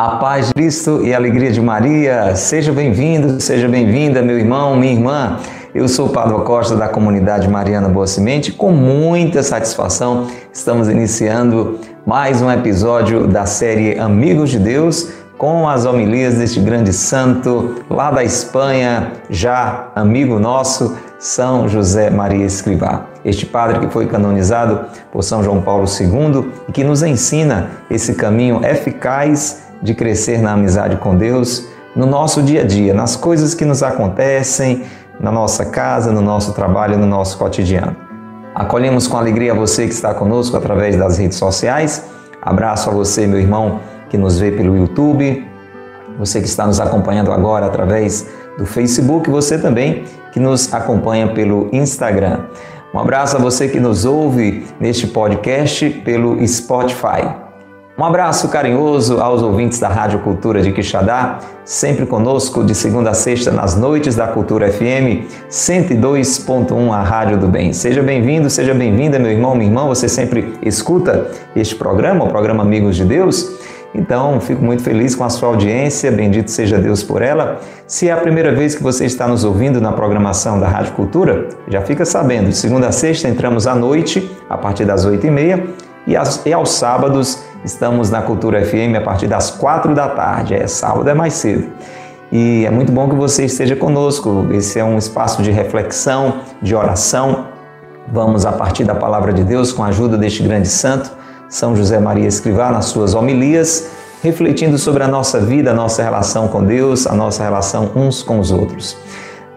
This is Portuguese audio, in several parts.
A paz de Cristo e a alegria de Maria. Seja bem-vindo, seja bem-vinda, meu irmão, minha irmã. Eu sou o Padre Costa da comunidade Mariana Boa Semente. Com muita satisfação, estamos iniciando mais um episódio da série Amigos de Deus com as homilias deste grande santo lá da Espanha, já amigo nosso, São José Maria Escrivá. Este padre que foi canonizado por São João Paulo II e que nos ensina esse caminho eficaz de crescer na amizade com Deus no nosso dia a dia, nas coisas que nos acontecem, na nossa casa, no nosso trabalho, no nosso cotidiano. Acolhemos com alegria você que está conosco através das redes sociais. Abraço a você, meu irmão, que nos vê pelo YouTube, você que está nos acompanhando agora através do Facebook, você também que nos acompanha pelo Instagram. Um abraço a você que nos ouve neste podcast pelo Spotify. Um abraço carinhoso aos ouvintes da Rádio Cultura de Quixadá, sempre conosco de segunda a sexta nas noites da Cultura FM 102.1, a Rádio do Bem. Seja bem-vindo, seja bem-vinda, meu irmão, minha irmã. Você sempre escuta este programa, o programa Amigos de Deus. Então, fico muito feliz com a sua audiência, bendito seja Deus por ela. Se é a primeira vez que você está nos ouvindo na programação da Rádio Cultura, já fica sabendo, de segunda a sexta entramos à noite, a partir das oito e meia, e aos sábados Estamos na Cultura FM a partir das quatro da tarde. É sábado é mais cedo. E é muito bom que você esteja conosco. Esse é um espaço de reflexão, de oração. Vamos a partir da palavra de Deus com a ajuda deste grande santo, São José Maria Escrivá, nas suas homilias, refletindo sobre a nossa vida, a nossa relação com Deus, a nossa relação uns com os outros.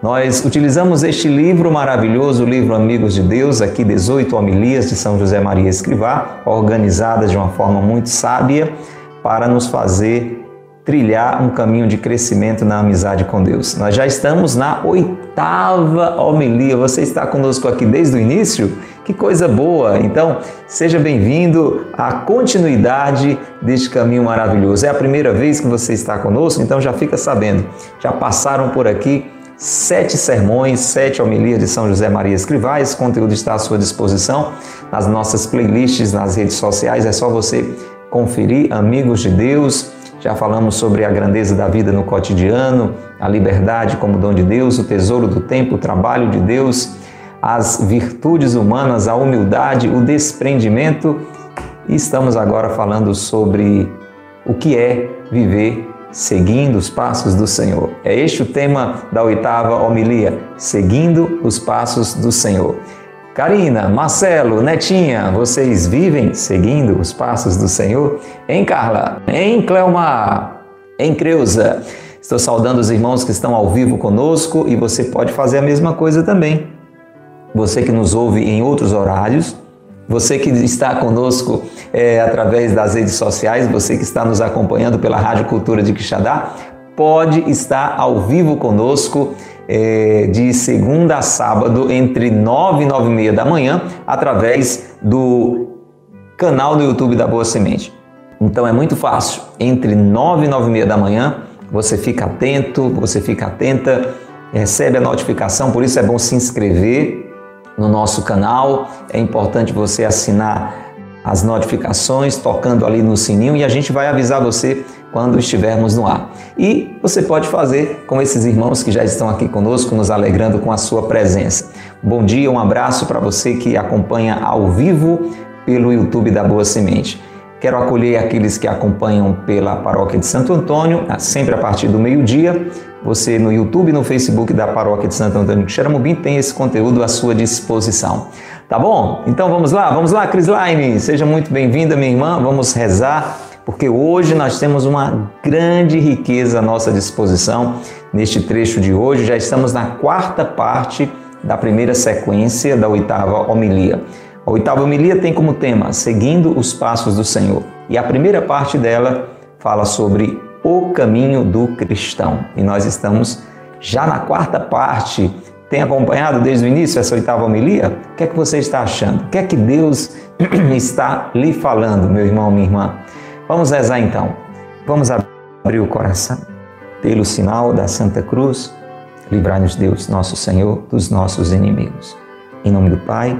Nós utilizamos este livro maravilhoso, o livro Amigos de Deus, aqui 18 homilias de São José Maria Escrivá, organizadas de uma forma muito sábia para nos fazer trilhar um caminho de crescimento na amizade com Deus. Nós já estamos na oitava homilia. Você está conosco aqui desde o início? Que coisa boa! Então, seja bem-vindo à continuidade deste caminho maravilhoso. É a primeira vez que você está conosco, então já fica sabendo. Já passaram por aqui sete sermões, sete homilias de São José Maria Escrivá. Esse conteúdo está à sua disposição nas nossas playlists nas redes sociais. É só você conferir. Amigos de Deus, já falamos sobre a grandeza da vida no cotidiano, a liberdade como dom de Deus, o tesouro do tempo, o trabalho de Deus, as virtudes humanas, a humildade, o desprendimento. E estamos agora falando sobre o que é viver seguindo os passos do Senhor. É este o tema da oitava homilia, seguindo os passos do Senhor. Karina, Marcelo, Netinha, vocês vivem seguindo os passos do Senhor? Em Carla, em Cleomar, em Creuza. Estou saudando os irmãos que estão ao vivo conosco e você pode fazer a mesma coisa também. Você que nos ouve em outros horários, você que está conosco é, através das redes sociais, você que está nos acompanhando pela Rádio Cultura de Quixadá, pode estar ao vivo conosco é, de segunda a sábado, entre 9 e 9 e meia da manhã, através do canal do YouTube da Boa Semente. Então é muito fácil, entre 9 e 9 e meia da manhã, você fica atento, você fica atenta, recebe a notificação, por isso é bom se inscrever no nosso canal. É importante você assinar as notificações, tocando ali no sininho e a gente vai avisar você quando estivermos no ar. E você pode fazer com esses irmãos que já estão aqui conosco, nos alegrando com a sua presença. Bom dia, um abraço para você que acompanha ao vivo pelo YouTube da Boa Semente. Quero acolher aqueles que acompanham pela paróquia de Santo Antônio, sempre a partir do meio-dia. Você no YouTube no Facebook da paróquia de Santo Antônio de Xeramubim tem esse conteúdo à sua disposição. Tá bom? Então vamos lá, vamos lá, Crislaine. Seja muito bem-vinda, minha irmã. Vamos rezar, porque hoje nós temos uma grande riqueza à nossa disposição neste trecho de hoje. Já estamos na quarta parte da primeira sequência da oitava homilia. A oitava homilia tem como tema Seguindo os Passos do Senhor. E a primeira parte dela fala sobre o caminho do cristão. E nós estamos já na quarta parte. Tem acompanhado desde o início essa oitava homilia? O que é que você está achando? O que é que Deus está lhe falando, meu irmão, minha irmã? Vamos rezar então. Vamos abrir o coração. Pelo sinal da Santa Cruz, livrai-nos Deus, nosso Senhor, dos nossos inimigos. Em nome do Pai,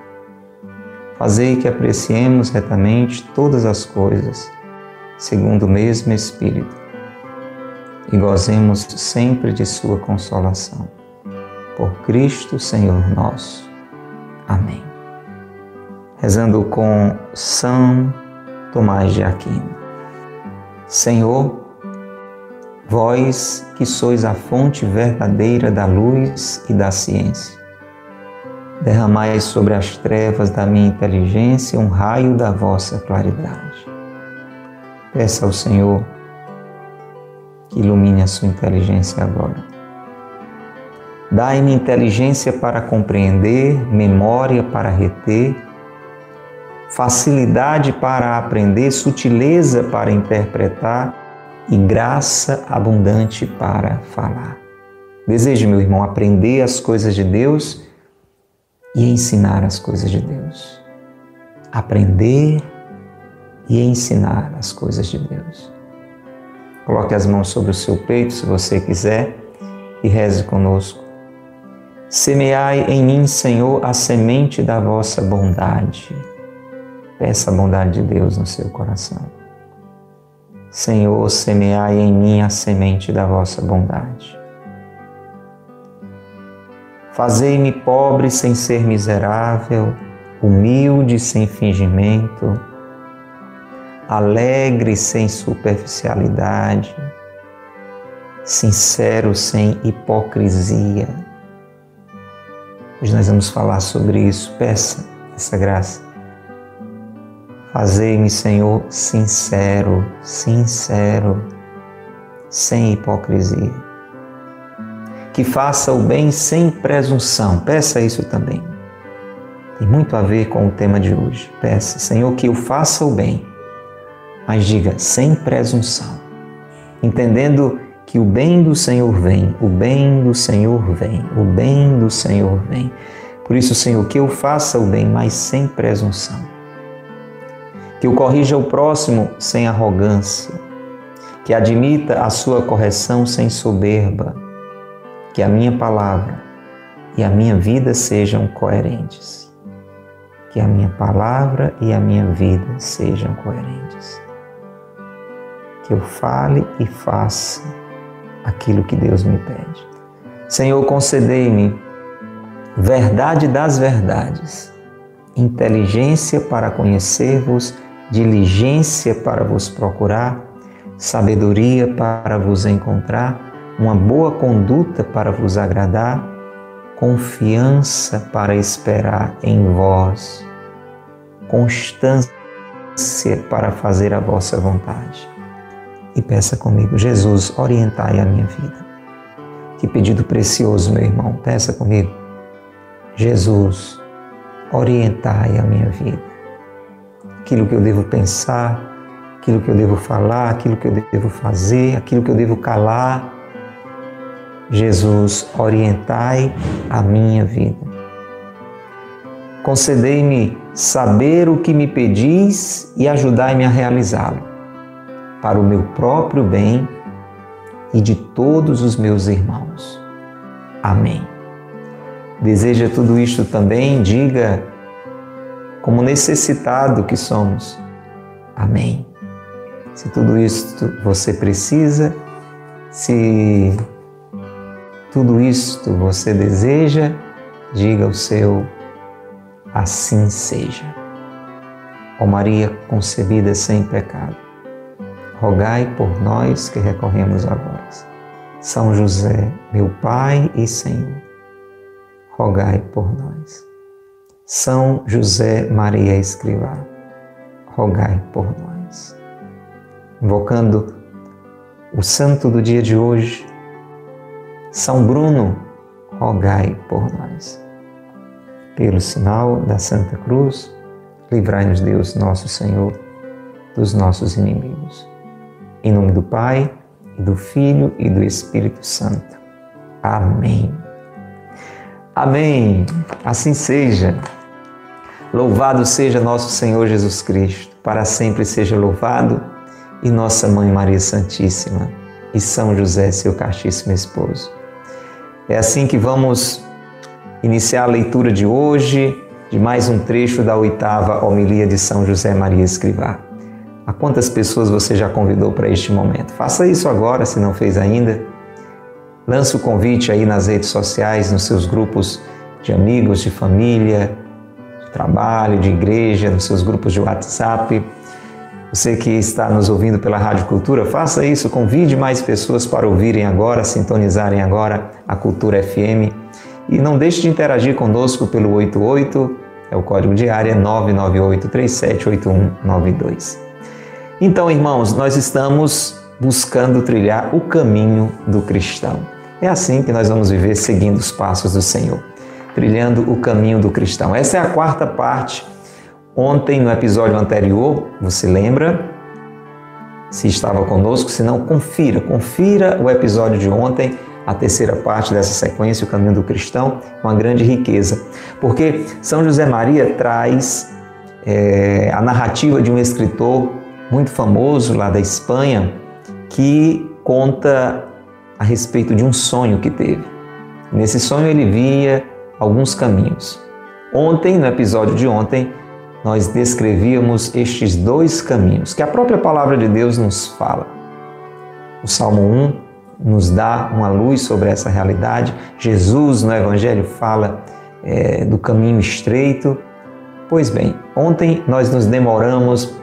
fazei que apreciemos retamente todas as coisas, segundo o mesmo Espírito, e gozemos sempre de Sua consolação. Por Cristo, Senhor nosso. Amém. Rezando com São Tomás de Aquino. Senhor, vós que sois a fonte verdadeira da luz e da ciência. Derramai sobre as trevas da minha inteligência um raio da vossa claridade. Peça ao Senhor que ilumine a sua inteligência agora. Dai-me inteligência para compreender, memória para reter, facilidade para aprender, sutileza para interpretar e graça abundante para falar. Desejo, meu irmão, aprender as coisas de Deus e ensinar as coisas de Deus. Aprender e ensinar as coisas de Deus. Coloque as mãos sobre o seu peito, se você quiser, e reze conosco. Semeai em mim, Senhor, a semente da vossa bondade. Peça a bondade de Deus no seu coração. Senhor, semeai em mim a semente da vossa bondade. Fazei-me pobre sem ser miserável, humilde sem fingimento, alegre sem superficialidade, sincero sem hipocrisia. Hoje nós vamos falar sobre isso. Peça essa graça. Fazei-me, Senhor, sincero, sincero, sem hipocrisia. Que faça o bem sem presunção. Peça isso também. Tem muito a ver com o tema de hoje. Peça, Senhor, que eu faça o bem, mas diga sem presunção, entendendo que o bem do Senhor vem, o bem do Senhor vem, o bem do Senhor vem. Por isso, Senhor, que eu faça o bem, mas sem presunção que o corrija o próximo sem arrogância, que admita a sua correção sem soberba, que a minha palavra e a minha vida sejam coerentes. Que a minha palavra e a minha vida sejam coerentes. Que eu fale e faça aquilo que Deus me pede. Senhor, concedei-me verdade das verdades, inteligência para conhecer-vos diligência para vos procurar, sabedoria para vos encontrar, uma boa conduta para vos agradar, confiança para esperar em vós, constância para fazer a vossa vontade. E peça comigo, Jesus, orientai a minha vida. Que pedido precioso, meu irmão, peça comigo. Jesus, orientai a minha vida aquilo que eu devo pensar, aquilo que eu devo falar, aquilo que eu devo fazer, aquilo que eu devo calar. Jesus, orientai a minha vida. Concedei-me saber o que me pedis e ajudai-me a realizá-lo, para o meu próprio bem e de todos os meus irmãos. Amém. Deseja tudo isto também? Diga como necessitado que somos. Amém. Se tudo isto você precisa, se tudo isto você deseja, diga o seu assim seja. Ó Maria concebida sem pecado, rogai por nós que recorremos a vós. São José, meu Pai e Senhor, rogai por nós. São José Maria Escrivá, rogai por nós. Invocando o santo do dia de hoje, São Bruno, rogai por nós. Pelo sinal da Santa Cruz, livrai-nos Deus, nosso Senhor, dos nossos inimigos. Em nome do Pai, e do Filho e do Espírito Santo. Amém. Amém. Assim seja. Louvado seja nosso Senhor Jesus Cristo, para sempre seja louvado, e nossa Mãe Maria Santíssima, e São José, seu castíssimo esposo. É assim que vamos iniciar a leitura de hoje, de mais um trecho da oitava homilia de São José Maria Escrivá. A quantas pessoas você já convidou para este momento? Faça isso agora, se não fez ainda. Lance o convite aí nas redes sociais, nos seus grupos de amigos, de família, de trabalho, de igreja, nos seus grupos de WhatsApp. Você que está nos ouvindo pela Rádio Cultura, faça isso, convide mais pessoas para ouvirem agora, sintonizarem agora a Cultura FM. E não deixe de interagir conosco pelo 88, é o código de área 998 378192. Então, irmãos, nós estamos buscando trilhar o caminho do cristão. É assim que nós vamos viver seguindo os passos do Senhor, trilhando o caminho do cristão. Essa é a quarta parte. Ontem, no episódio anterior, você lembra? Se estava conosco, se não, confira, confira o episódio de ontem, a terceira parte dessa sequência, o caminho do cristão, uma grande riqueza. Porque São José Maria traz é, a narrativa de um escritor muito famoso lá da Espanha que conta a respeito de um sonho que teve. Nesse sonho ele via alguns caminhos. Ontem, no episódio de ontem, nós descrevíamos estes dois caminhos que a própria palavra de Deus nos fala. O Salmo 1 nos dá uma luz sobre essa realidade. Jesus, no Evangelho, fala é, do caminho estreito. Pois bem, ontem nós nos demoramos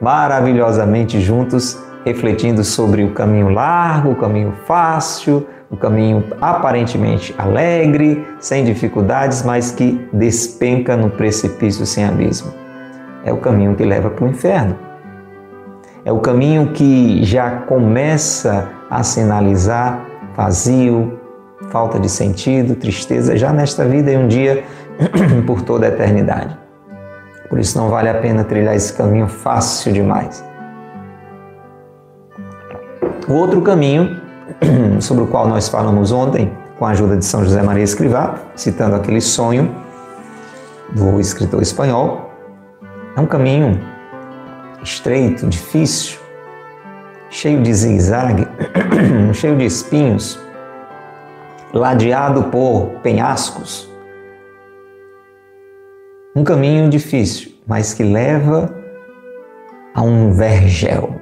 maravilhosamente juntos, refletindo sobre o caminho largo, o caminho fácil, o caminho aparentemente alegre, sem dificuldades, mas que despenca no precipício sem abismo. É o caminho que leva para o inferno. É o caminho que já começa a sinalizar vazio, falta de sentido, tristeza já nesta vida e um dia por toda a eternidade. Por isso não vale a pena trilhar esse caminho fácil demais. O outro caminho, sobre o qual nós falamos ontem, com a ajuda de São José Maria Escrivá, citando aquele sonho do escritor espanhol, é um caminho estreito, difícil, cheio de zigue-zague, cheio de espinhos, ladeado por penhascos, um caminho difícil, mas que leva a um vergel,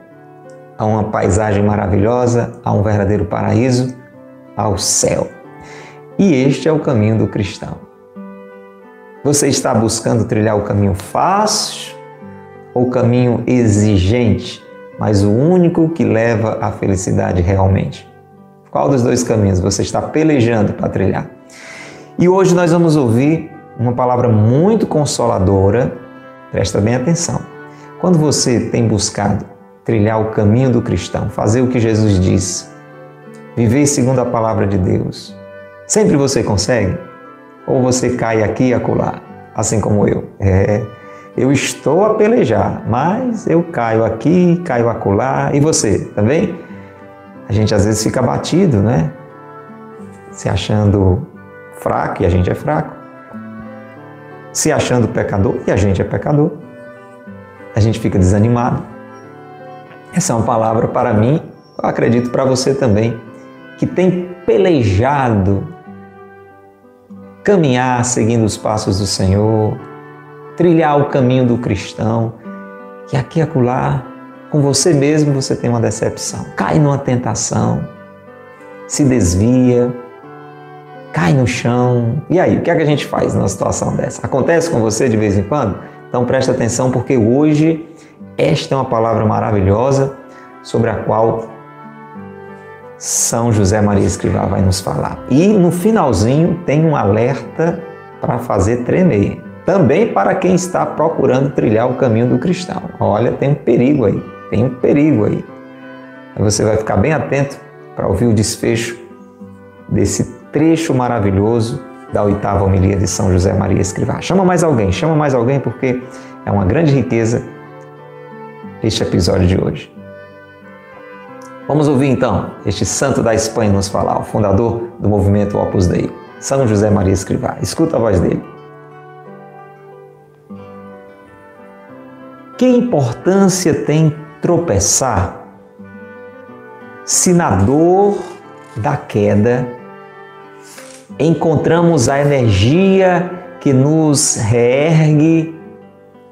a uma paisagem maravilhosa, a um verdadeiro paraíso, ao céu. E este é o caminho do cristão. Você está buscando trilhar o caminho fácil ou o caminho exigente, mas o único que leva à felicidade realmente? Qual dos dois caminhos você está pelejando para trilhar? E hoje nós vamos ouvir uma palavra muito consoladora. Presta bem atenção. Quando você tem buscado trilhar o caminho do cristão, fazer o que Jesus disse, viver segundo a palavra de Deus, sempre você consegue? Ou você cai aqui e acolá, assim como eu? É, eu estou a pelejar, mas eu caio aqui, caio acolá. E você, também? A gente às vezes fica batido, né? Se achando fraco, e a gente é fraco se achando pecador, e a gente é pecador. A gente fica desanimado. Essa é uma palavra para mim, acredito para você também, que tem pelejado caminhar seguindo os passos do Senhor, trilhar o caminho do cristão, que aqui e acolá, com você mesmo, você tem uma decepção, cai numa tentação, se desvia, cai no chão. E aí, o que é que a gente faz numa situação dessa? Acontece com você de vez em quando? Então presta atenção porque hoje esta é uma palavra maravilhosa sobre a qual São José Maria Escrivá vai nos falar. E no finalzinho tem um alerta para fazer tremer. Também para quem está procurando trilhar o caminho do cristão. Olha, tem um perigo aí, tem um perigo aí. Você vai ficar bem atento para ouvir o desfecho desse trecho maravilhoso da oitava homilia de São José Maria Escrivá. Chama mais alguém, chama mais alguém, porque é uma grande riqueza este episódio de hoje. Vamos ouvir então este santo da Espanha nos falar, o fundador do movimento Opus Dei, São José Maria Escrivá. Escuta a voz dele. Que importância tem tropeçar se na dor da queda encontramos a energia que nos reergue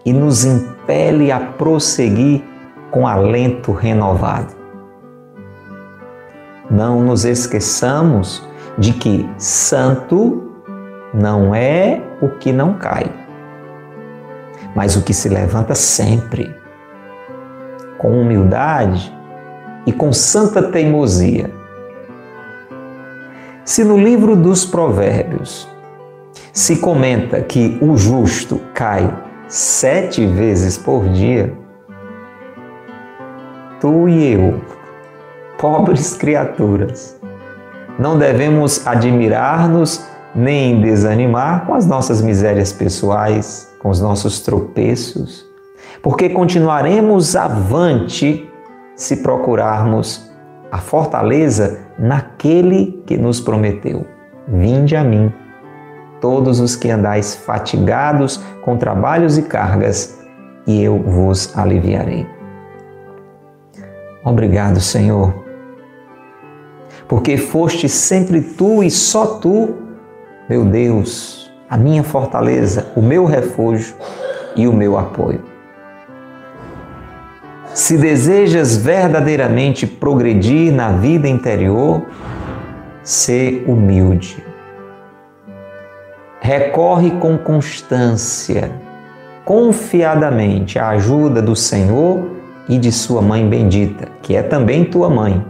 e nos impele a prosseguir com alento renovado. Não nos esqueçamos de que santo não é o que não cai, mas o que se levanta sempre, com humildade e com santa teimosia se no livro dos Provérbios se comenta que o justo cai sete vezes por dia, tu e eu, pobres criaturas, não devemos admirar-nos nem desanimar com as nossas misérias pessoais, com os nossos tropeços, porque continuaremos avante se procurarmos a fortaleza naquele que nos prometeu: Vinde a mim, todos os que andais fatigados com trabalhos e cargas, e eu vos aliviarei. Obrigado, Senhor, porque foste sempre tu e só tu, meu Deus, a minha fortaleza, o meu refúgio e o meu apoio. Se desejas verdadeiramente progredir na vida interior, ser humilde. Recorre com constância, confiadamente à ajuda do Senhor e de Sua Mãe bendita, que é também tua mãe.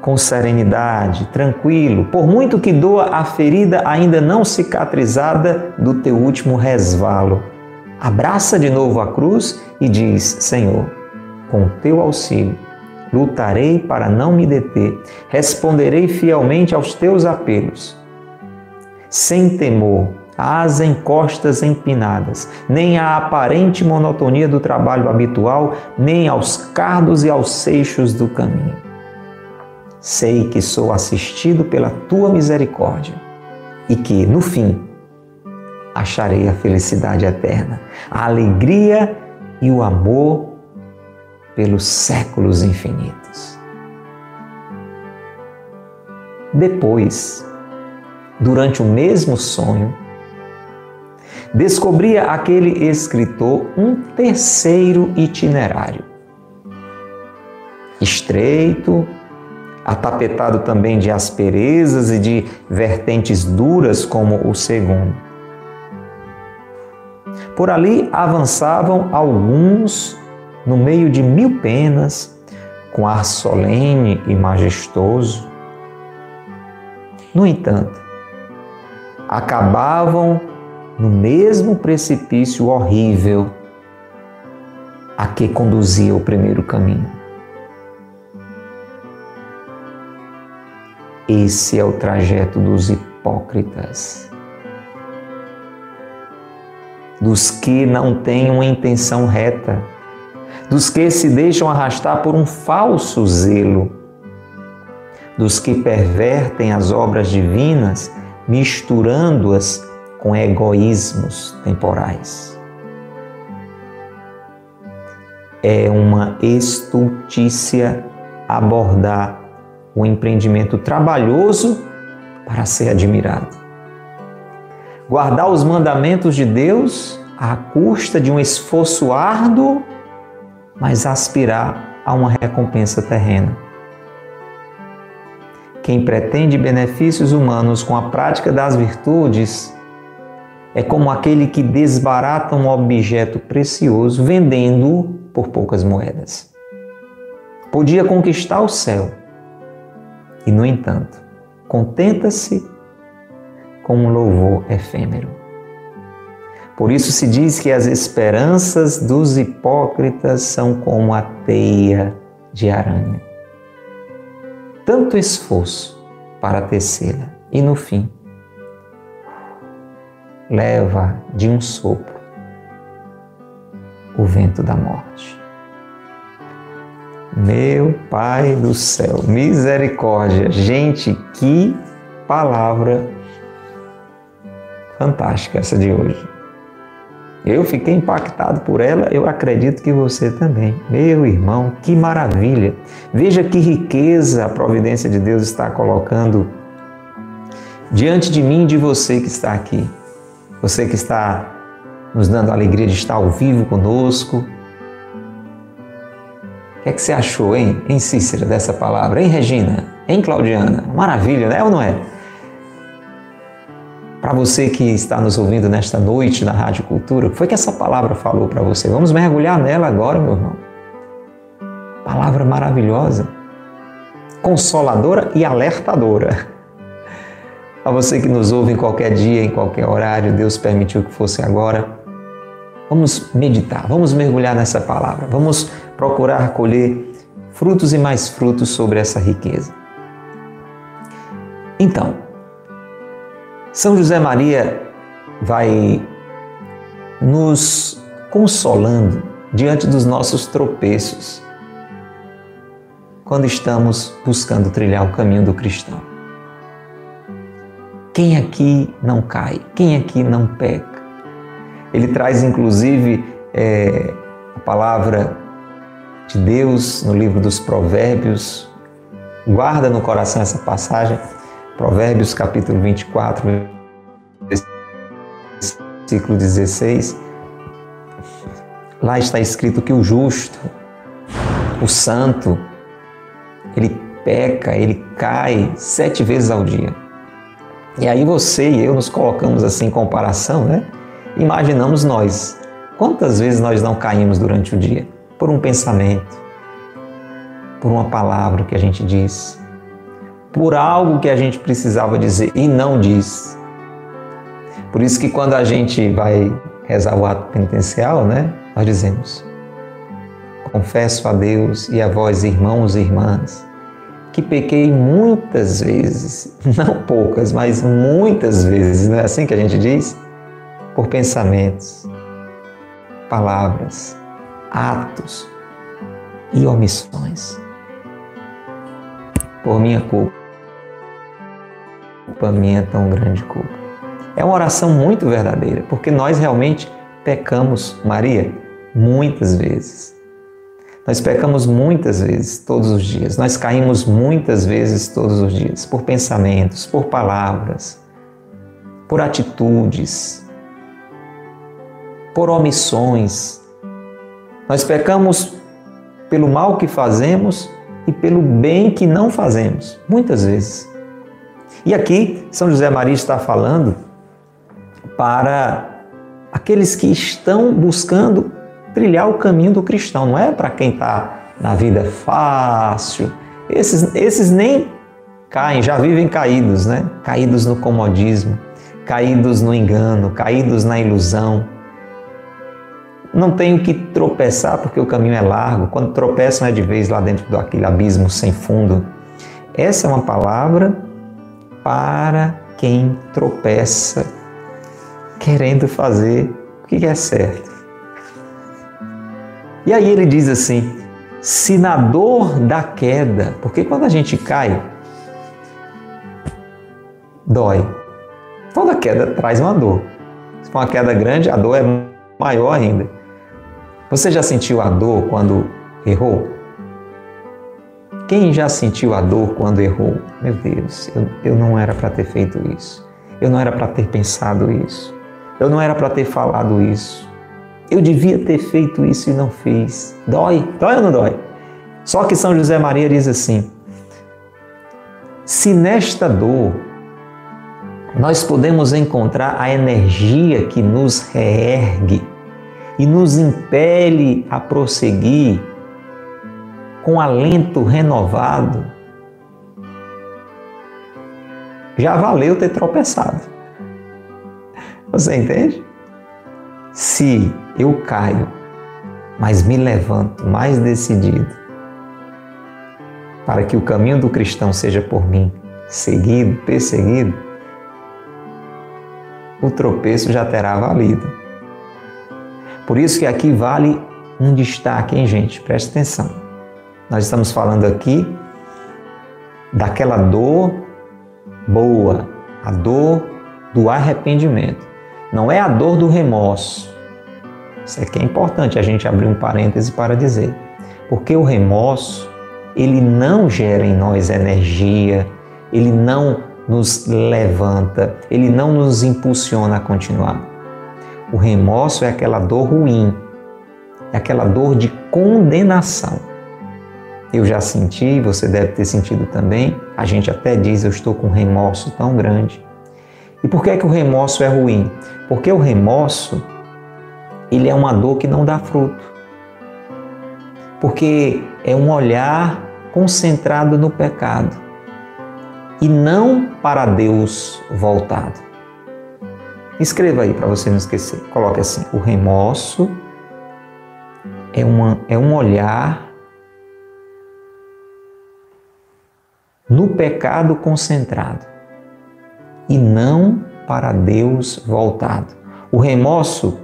Com serenidade, tranquilo, por muito que doa a ferida ainda não cicatrizada do teu último resvalo abraça de novo a cruz e diz: Senhor, com teu auxílio, lutarei para não me deter, responderei fielmente aos teus apelos. Sem temor, às encostas empinadas, nem à aparente monotonia do trabalho habitual, nem aos cardos e aos seixos do caminho. Sei que sou assistido pela tua misericórdia e que, no fim, acharei a felicidade eterna, a alegria e o amor pelos séculos infinitos. Depois, durante o mesmo sonho, descobria aquele escritor um terceiro itinerário. Estreito, atapetado também de asperezas e de vertentes duras como o segundo. Por ali avançavam alguns no meio de mil penas, com ar solene e majestoso. No entanto, acabavam no mesmo precipício horrível a que conduzia o primeiro caminho. Esse é o trajeto dos hipócritas dos que não têm uma intenção reta, dos que se deixam arrastar por um falso zelo, dos que pervertem as obras divinas, misturando-as com egoísmos temporais. É uma estultícia abordar o empreendimento trabalhoso para ser admirado guardar os mandamentos de Deus à custa de um esforço árduo, mas aspirar a uma recompensa terrena. Quem pretende benefícios humanos com a prática das virtudes é como aquele que desbarata um objeto precioso vendendo-o por poucas moedas. Podia conquistar o céu e, no entanto, contenta-se com um louvor efêmero. Por isso se diz que as esperanças dos hipócritas são como a teia de aranha. Tanto esforço para tecê-la e no fim leva de um sopro o vento da morte. Meu Pai do céu, misericórdia. Gente, que palavra fantástica essa de hoje. Eu fiquei impactado por ela, eu acredito que você também. Meu irmão, que maravilha! Veja que riqueza a providência de Deus está colocando diante de mim e de você que está aqui. Você que está nos dando a alegria de estar ao vivo conosco. O que é que você achou, hein, hein Cícera, dessa palavra? Hein, Regina? Hein, Claudiana? Maravilha, né ou não é? Para você que está nos ouvindo nesta noite na Rádio Cultura, o que foi que essa palavra falou para você? Vamos mergulhar nela agora, meu irmão. Palavra maravilhosa, consoladora e alertadora. A você que nos ouve em qualquer dia, em qualquer horário, Deus permitiu que fosse agora. Vamos meditar, vamos mergulhar nessa palavra, vamos procurar colher frutos e mais frutos sobre essa riqueza. Então, São José Maria vai nos consolando diante dos nossos tropeços quando estamos buscando trilhar o caminho do cristão. Quem aqui não cai? Quem aqui não peca? Ele traz inclusive é, a palavra de Deus no livro dos Provérbios. Guarda no coração essa passagem, Provérbios capítulo 24, versículo 16. Lá está escrito que o justo, o santo, ele peca, ele cai sete vezes ao dia. E aí você e eu nos colocamos assim em comparação, né? Imaginamos nós. Quantas vezes nós não caímos durante o dia? Por um pensamento, por uma palavra que a gente diz, por algo que a gente precisava dizer e não diz. Por isso que quando a gente vai rezar o ato penitencial, né, nós dizemos: Confesso a Deus e a vós, irmãos e irmãs, que pequei muitas vezes, não poucas, mas muitas vezes, não é assim que a gente diz? por pensamentos, palavras, atos e omissões. Por minha culpa, culpa minha tão grande culpa. É uma oração muito verdadeira, porque nós realmente pecamos, Maria, muitas vezes. Nós pecamos muitas vezes, todos os dias. Nós caímos muitas vezes, todos os dias, por pensamentos, por palavras, por atitudes, por omissões. Nós pecamos pelo mal que fazemos e pelo bem que não fazemos, muitas vezes. E aqui São José Maria está falando para aqueles que estão buscando trilhar o caminho do cristão, não é para quem está na vida fácil. Esses, esses nem caem, já vivem caídos, né? Caídos no comodismo, caídos no engano, caídos na ilusão não tenho que tropeçar porque o caminho é largo. Quando tropeçam é de vez lá dentro daquele abismo sem fundo. Essa é uma palavra para quem tropeça querendo fazer o que é certo. E aí ele diz assim: se na dor da queda, porque quando a gente cai, dói. Toda queda traz uma dor. Se for uma queda grande, a dor é maior ainda. Você já sentiu a dor quando errou? Quem já sentiu a dor quando errou? Meu Deus, eu, eu não era para ter feito isso. Eu não era para ter pensado isso. Eu não era para ter falado isso. Eu devia ter feito isso e não fiz. Dói? Dói ou não dói? Só que São José Maria diz assim: se nesta dor nós podemos encontrar a energia que nos reergue, e nos impele a prosseguir com alento renovado, já valeu ter tropeçado. Você entende? Se eu caio, mas me levanto mais decidido, para que o caminho do cristão seja por mim seguido, perseguido, o tropeço já terá valido. Por isso que aqui vale um destaque, hein, gente? Preste atenção. Nós estamos falando aqui daquela dor boa, a dor do arrependimento. Não é a dor do remorso. Isso aqui é importante a gente abrir um parêntese para dizer. Porque o remorso, ele não gera em nós energia, ele não nos levanta, ele não nos impulsiona a continuar. O remorso é aquela dor ruim, é aquela dor de condenação. Eu já senti, você deve ter sentido também. A gente até diz: Eu estou com um remorso tão grande. E por que, é que o remorso é ruim? Porque o remorso ele é uma dor que não dá fruto. Porque é um olhar concentrado no pecado e não para Deus voltado. Escreva aí para você não esquecer. Coloque assim: o remorso é, uma, é um olhar no pecado concentrado e não para Deus voltado. O remorso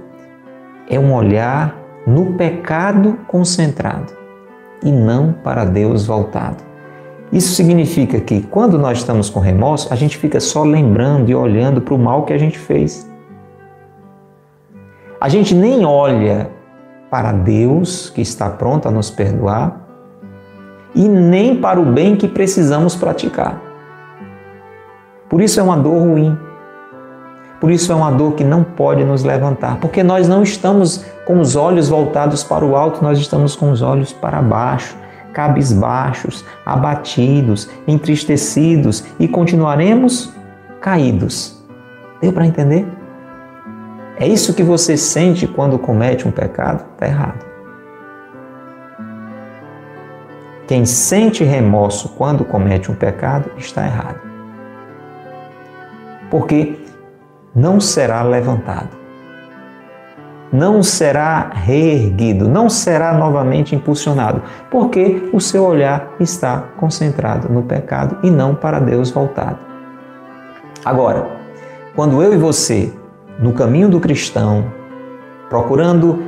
é um olhar no pecado concentrado e não para Deus voltado. Isso significa que quando nós estamos com remorso, a gente fica só lembrando e olhando para o mal que a gente fez. A gente nem olha para Deus que está pronto a nos perdoar e nem para o bem que precisamos praticar. Por isso é uma dor ruim. Por isso é uma dor que não pode nos levantar, porque nós não estamos com os olhos voltados para o alto, nós estamos com os olhos para baixo cabisbaixos, abatidos, entristecidos e continuaremos caídos. Deu para entender? É isso que você sente quando comete um pecado? Está errado. Quem sente remorso quando comete um pecado está errado. Porque não será levantado não será reerguido, não será novamente impulsionado, porque o seu olhar está concentrado no pecado e não para Deus voltado. Agora, quando eu e você, no caminho do cristão, procurando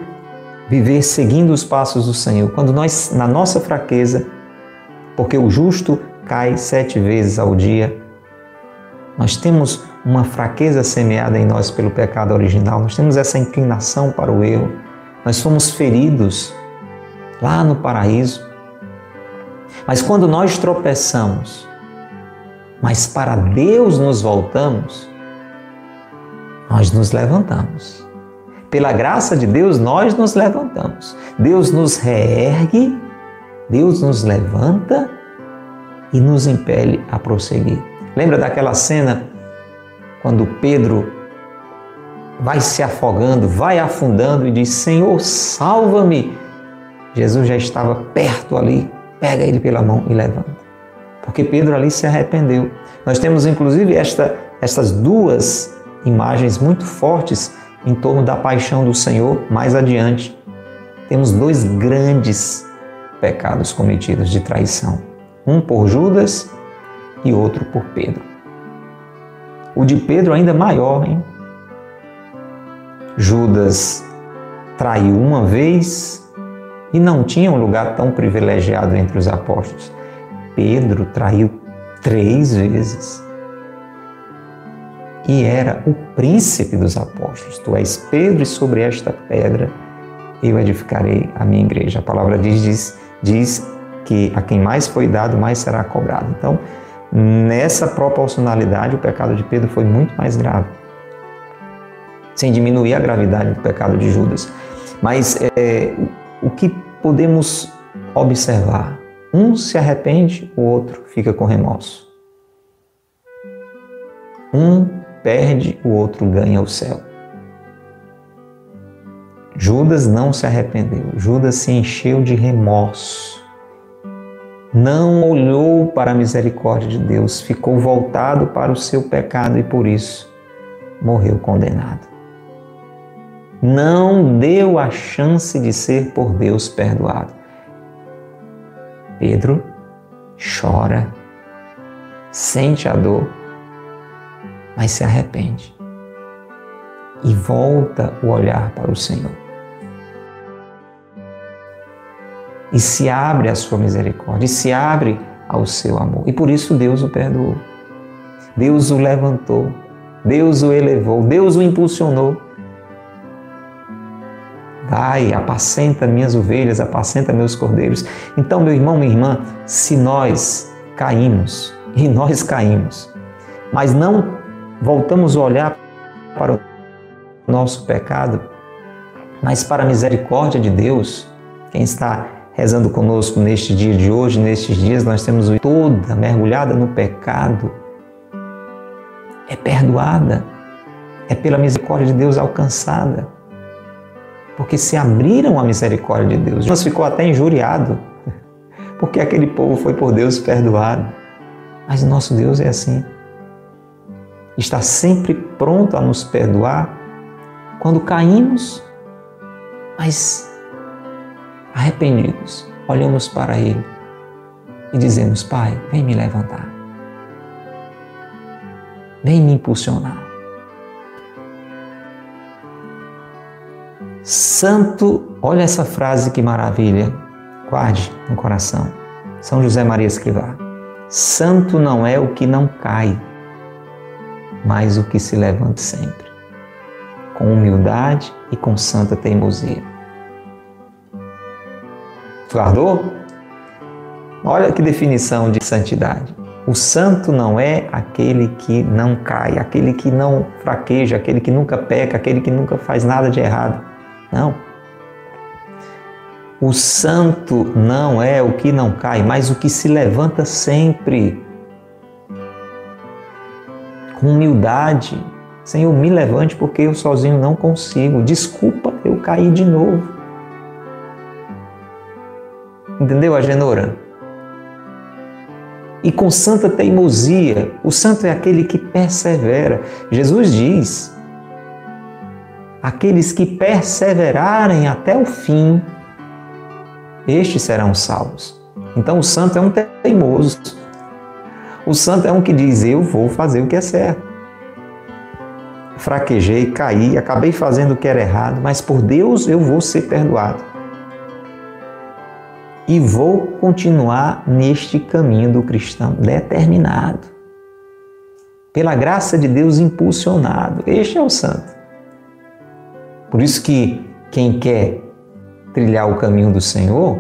viver seguindo os passos do Senhor, quando nós, na nossa fraqueza, porque o justo cai sete vezes ao dia, nós temos uma fraqueza semeada em nós pelo pecado original, nós temos essa inclinação para o erro, nós fomos feridos lá no paraíso. Mas quando nós tropeçamos, mas para Deus nos voltamos, nós nos levantamos. Pela graça de Deus, nós nos levantamos. Deus nos reergue, Deus nos levanta e nos impele a prosseguir. Lembra daquela cena quando Pedro vai se afogando, vai afundando e diz: Senhor, salva-me. Jesus já estava perto ali, pega ele pela mão e levanta. Porque Pedro ali se arrependeu. Nós temos inclusive esta, estas duas imagens muito fortes em torno da paixão do Senhor mais adiante. Temos dois grandes pecados cometidos de traição: um por Judas e outro por Pedro. O de Pedro ainda maior, hein? Judas traiu uma vez e não tinha um lugar tão privilegiado entre os apóstolos. Pedro traiu três vezes e era o príncipe dos apóstolos. Tu és Pedro, e sobre esta pedra eu edificarei a minha igreja. A palavra diz, diz, diz que a quem mais foi dado, mais será cobrado. Então, Nessa proporcionalidade, o pecado de Pedro foi muito mais grave, sem diminuir a gravidade do pecado de Judas. Mas é, o que podemos observar? Um se arrepende, o outro fica com remorso. Um perde, o outro ganha o céu. Judas não se arrependeu, Judas se encheu de remorso não olhou para a misericórdia de Deus, ficou voltado para o seu pecado e por isso morreu condenado. Não deu a chance de ser por Deus perdoado. Pedro chora, sente a dor, mas se arrepende e volta o olhar para o Senhor. E se abre à sua misericórdia, e se abre ao seu amor. E por isso Deus o perdoou. Deus o levantou, Deus o elevou, Deus o impulsionou. Vai, apacenta minhas ovelhas, apacenta meus cordeiros. Então, meu irmão, minha irmã, se nós caímos, e nós caímos, mas não voltamos a olhar para o nosso pecado, mas para a misericórdia de Deus, quem está rezando conosco neste dia de hoje, nestes dias, nós temos toda mergulhada no pecado, é perdoada, é pela misericórdia de Deus alcançada. Porque se abriram a misericórdia de Deus. Jonas ficou até injuriado, porque aquele povo foi por Deus perdoado. Mas nosso Deus é assim. Está sempre pronto a nos perdoar quando caímos, mas arrependidos, olhamos para Ele e dizemos: Pai, vem me levantar. Vem me impulsionar. Santo, olha essa frase que maravilha, guarde no coração. São José Maria Escrivá. Santo não é o que não cai, mas o que se levanta sempre, com humildade e com santa teimosia. Guardou? Olha que definição de santidade. O santo não é aquele que não cai, aquele que não fraqueja, aquele que nunca peca, aquele que nunca faz nada de errado. Não. O santo não é o que não cai, mas o que se levanta sempre. Com humildade. Senhor, me levante porque eu sozinho não consigo. Desculpa, eu caí de novo. Entendeu, Agenora? e com santa teimosia. O santo é aquele que persevera. Jesus diz: aqueles que perseverarem até o fim, estes serão salvos. Então o santo é um teimoso. O santo é um que diz: Eu vou fazer o que é certo. Fraquejei, caí, acabei fazendo o que era errado, mas por Deus eu vou ser perdoado e vou continuar neste caminho do cristão determinado. Pela graça de Deus impulsionado. Este é o santo. Por isso que quem quer trilhar o caminho do Senhor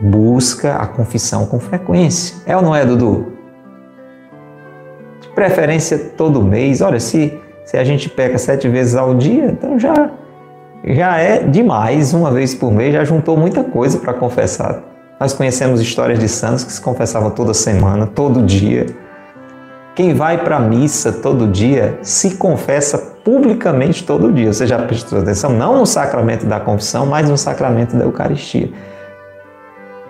busca a confissão com frequência. É ou não é, Dudu? De preferência todo mês. Olha, se, se a gente peca sete vezes ao dia, então já já é demais, uma vez por mês, já juntou muita coisa para confessar. Nós conhecemos histórias de santos que se confessavam toda semana, todo dia. Quem vai para a missa todo dia se confessa publicamente todo dia. Você já prestou atenção? Não no sacramento da confissão, mas no sacramento da Eucaristia.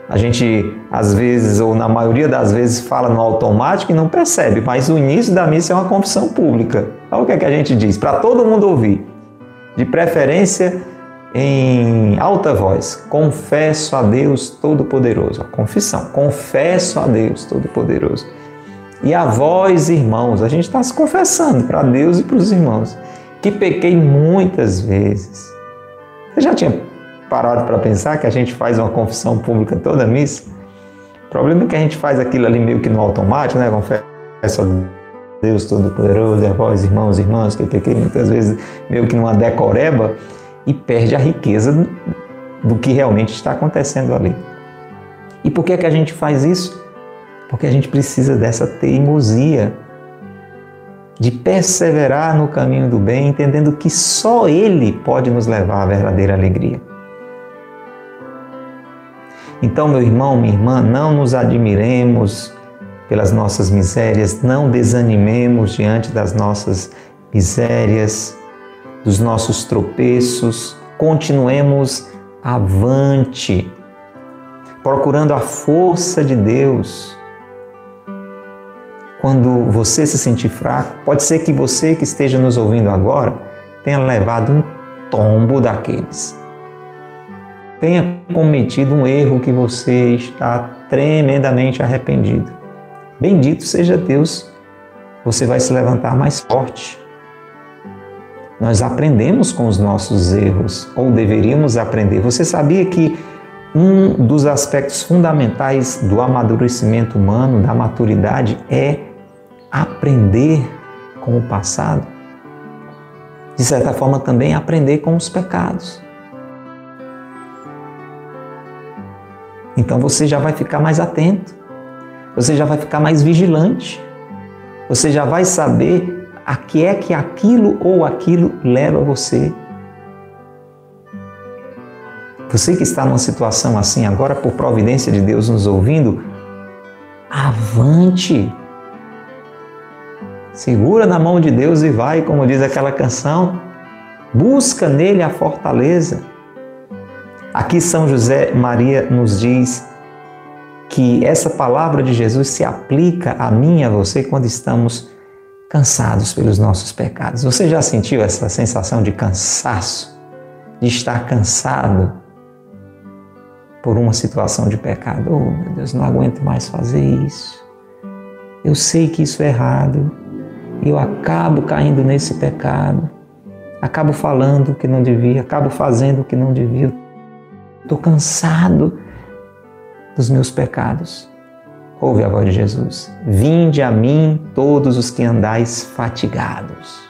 A gente, às vezes, ou na maioria das vezes, fala no automático e não percebe, mas o início da missa é uma confissão pública. Olha o que, é que a gente diz, para todo mundo ouvir de preferência em alta voz. Confesso a Deus Todo-Poderoso. A confissão. Confesso a Deus Todo-Poderoso. E a vós, irmãos, a gente está se confessando para Deus e para os irmãos, que pequei muitas vezes. Você já tinha parado para pensar que a gente faz uma confissão pública toda missa? O problema é que a gente faz aquilo ali meio que no automático, né? Confesso a Deus Todo-Poderoso, é vós, irmãos e irmãs, que pequei muitas vezes meio que numa decoreba e perde a riqueza do que realmente está acontecendo ali. E por que, é que a gente faz isso? Porque a gente precisa dessa teimosia de perseverar no caminho do bem, entendendo que só Ele pode nos levar à verdadeira alegria. Então, meu irmão, minha irmã, não nos admiremos pelas nossas misérias, não desanimemos diante das nossas misérias, dos nossos tropeços, continuemos avante, procurando a força de Deus. Quando você se sentir fraco, pode ser que você que esteja nos ouvindo agora tenha levado um tombo daqueles. tenha cometido um erro que você está tremendamente arrependido. Bendito seja Deus, você vai se levantar mais forte. Nós aprendemos com os nossos erros, ou deveríamos aprender. Você sabia que um dos aspectos fundamentais do amadurecimento humano, da maturidade, é aprender com o passado? De certa forma, também aprender com os pecados. Então você já vai ficar mais atento, você já vai ficar mais vigilante, você já vai saber a que é que aquilo ou aquilo leva você. Você que está numa situação assim agora, por providência de Deus nos ouvindo, avante. Segura na mão de Deus e vai, como diz aquela canção. Busca nele a fortaleza. Aqui São José Maria nos diz que essa palavra de Jesus se aplica a mim e a você quando estamos cansados pelos nossos pecados. Você já sentiu essa sensação de cansaço, de estar cansado por uma situação de pecado? Oh, meu Deus, não aguento mais fazer isso. Eu sei que isso é errado eu acabo caindo nesse pecado. Acabo falando o que não devia, acabo fazendo o que não devia. Estou cansado dos meus pecados. Ouve a voz de Jesus. Vinde a mim todos os que andais fatigados.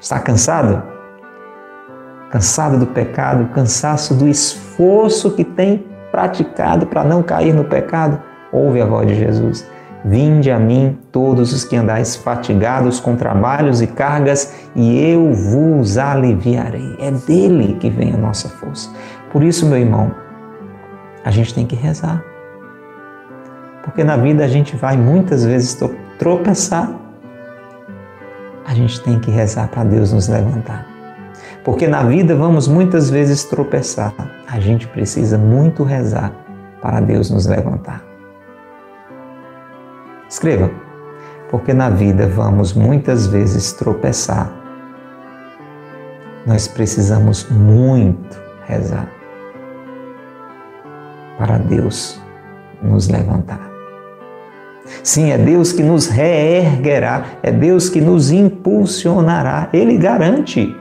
Está cansado? Cansado do pecado, cansaço do esforço que tem praticado para não cair no pecado? Ouve a voz de Jesus. Vinde a mim todos os que andais fatigados com trabalhos e cargas, e eu vos aliviarei. É dele que vem a nossa força. Por isso, meu irmão, a gente tem que rezar. Porque na vida a gente vai muitas vezes tropeçar. A gente tem que rezar para Deus nos levantar. Porque na vida vamos muitas vezes tropeçar. A gente precisa muito rezar para Deus nos levantar. Escreva, porque na vida vamos muitas vezes tropeçar. Nós precisamos muito rezar para Deus nos levantar. Sim, é Deus que nos reerguerá, é Deus que nos impulsionará. Ele garante: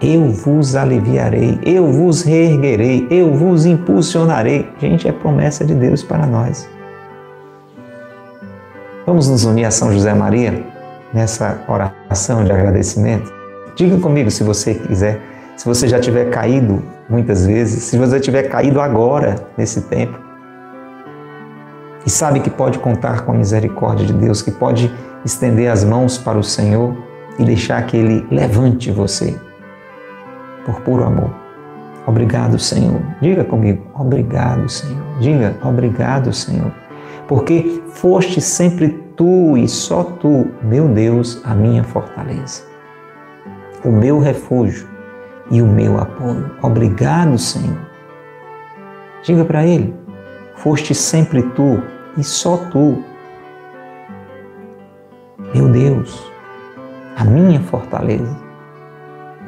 eu vos aliviarei, eu vos reerguerei, eu vos impulsionarei. Gente, é promessa de Deus para nós. Vamos nos unir a São José Maria nessa oração de agradecimento? Diga comigo se você quiser, se você já tiver caído muitas vezes, se você tiver caído agora, nesse tempo, e sabe que pode contar com a misericórdia de Deus, que pode estender as mãos para o Senhor e deixar que Ele levante você por puro amor. Obrigado, Senhor. Diga comigo, obrigado, Senhor. Diga, obrigado, Senhor porque foste sempre tu e só tu, meu Deus, a minha fortaleza, o meu refúgio e o meu apoio. Obrigado, Senhor. Diga para Ele: foste sempre tu e só tu, meu Deus, a minha fortaleza,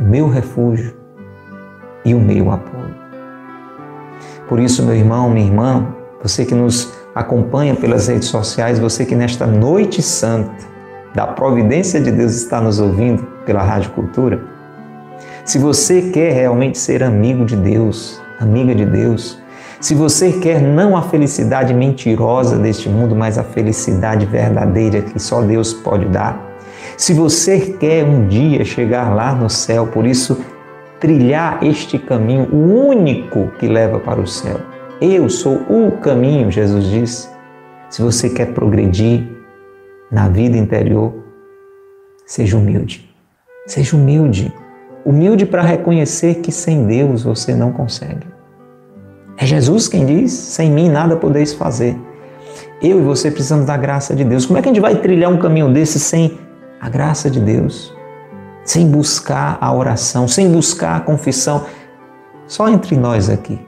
o meu refúgio e o meu apoio. Por isso, meu irmão, minha irmã, você que nos acompanha pelas redes sociais, você que nesta noite santa da providência de Deus está nos ouvindo pela Rádio Cultura. Se você quer realmente ser amigo de Deus, amiga de Deus, se você quer não a felicidade mentirosa deste mundo, mas a felicidade verdadeira que só Deus pode dar, se você quer um dia chegar lá no céu, por isso trilhar este caminho, o único que leva para o céu, eu sou o caminho, Jesus disse. Se você quer progredir na vida interior, seja humilde. Seja humilde. Humilde para reconhecer que sem Deus você não consegue. É Jesus quem diz: sem mim nada podeis fazer. Eu e você precisamos da graça de Deus. Como é que a gente vai trilhar um caminho desse sem a graça de Deus? Sem buscar a oração, sem buscar a confissão? Só entre nós aqui.